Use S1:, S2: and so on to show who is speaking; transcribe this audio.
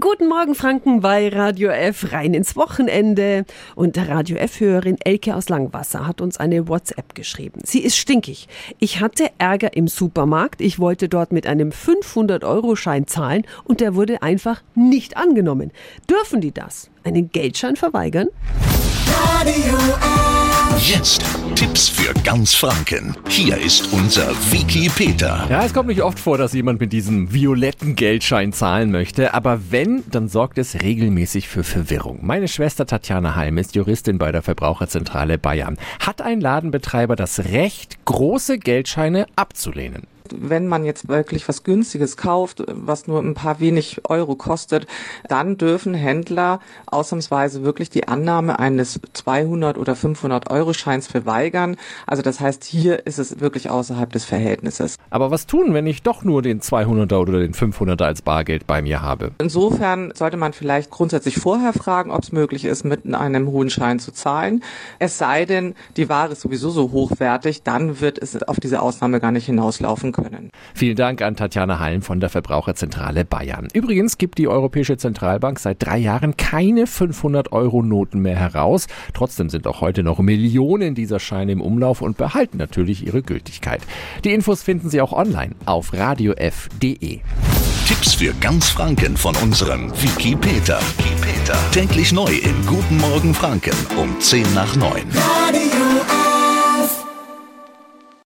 S1: Guten Morgen Franken bei Radio F rein ins Wochenende. Und der Radio F-Hörerin Elke aus Langwasser hat uns eine WhatsApp geschrieben. Sie ist stinkig. Ich hatte Ärger im Supermarkt. Ich wollte dort mit einem 500-Euro-Schein zahlen und der wurde einfach nicht angenommen. Dürfen die das? Einen Geldschein verweigern?
S2: Radio F.
S3: Jetzt Tipps für ganz Franken. Hier ist unser Wiki Peter.
S4: Ja, es kommt nicht oft vor, dass jemand mit diesem violetten Geldschein zahlen möchte, aber wenn, dann sorgt es regelmäßig für Verwirrung. Meine Schwester Tatjana Halm ist Juristin bei der Verbraucherzentrale Bayern. Hat ein Ladenbetreiber das Recht, große Geldscheine abzulehnen?
S5: Wenn man jetzt wirklich was Günstiges kauft, was nur ein paar wenig Euro kostet, dann dürfen Händler ausnahmsweise wirklich die Annahme eines 200 oder 500 Euro Scheins verweigern. Also das heißt, hier ist es wirklich außerhalb des Verhältnisses.
S4: Aber was tun, wenn ich doch nur den 200er oder den 500er als Bargeld bei mir habe?
S5: Insofern sollte man vielleicht grundsätzlich vorher fragen, ob es möglich ist, mit einem hohen Schein zu zahlen. Es sei denn, die Ware ist sowieso so hochwertig, dann wird es auf diese Ausnahme gar nicht hinauslaufen können können.
S4: Vielen Dank an Tatjana Hallen von der Verbraucherzentrale Bayern. Übrigens gibt die Europäische Zentralbank seit drei Jahren keine 500-Euro-Noten mehr heraus. Trotzdem sind auch heute noch Millionen dieser Scheine im Umlauf und behalten natürlich ihre Gültigkeit. Die Infos finden Sie auch online auf radiof.de.
S3: Tipps für ganz Franken von unserem Wiki Peter. Wiki Peter. Täglich neu im Guten Morgen Franken um 10 nach 9.
S2: Radio F.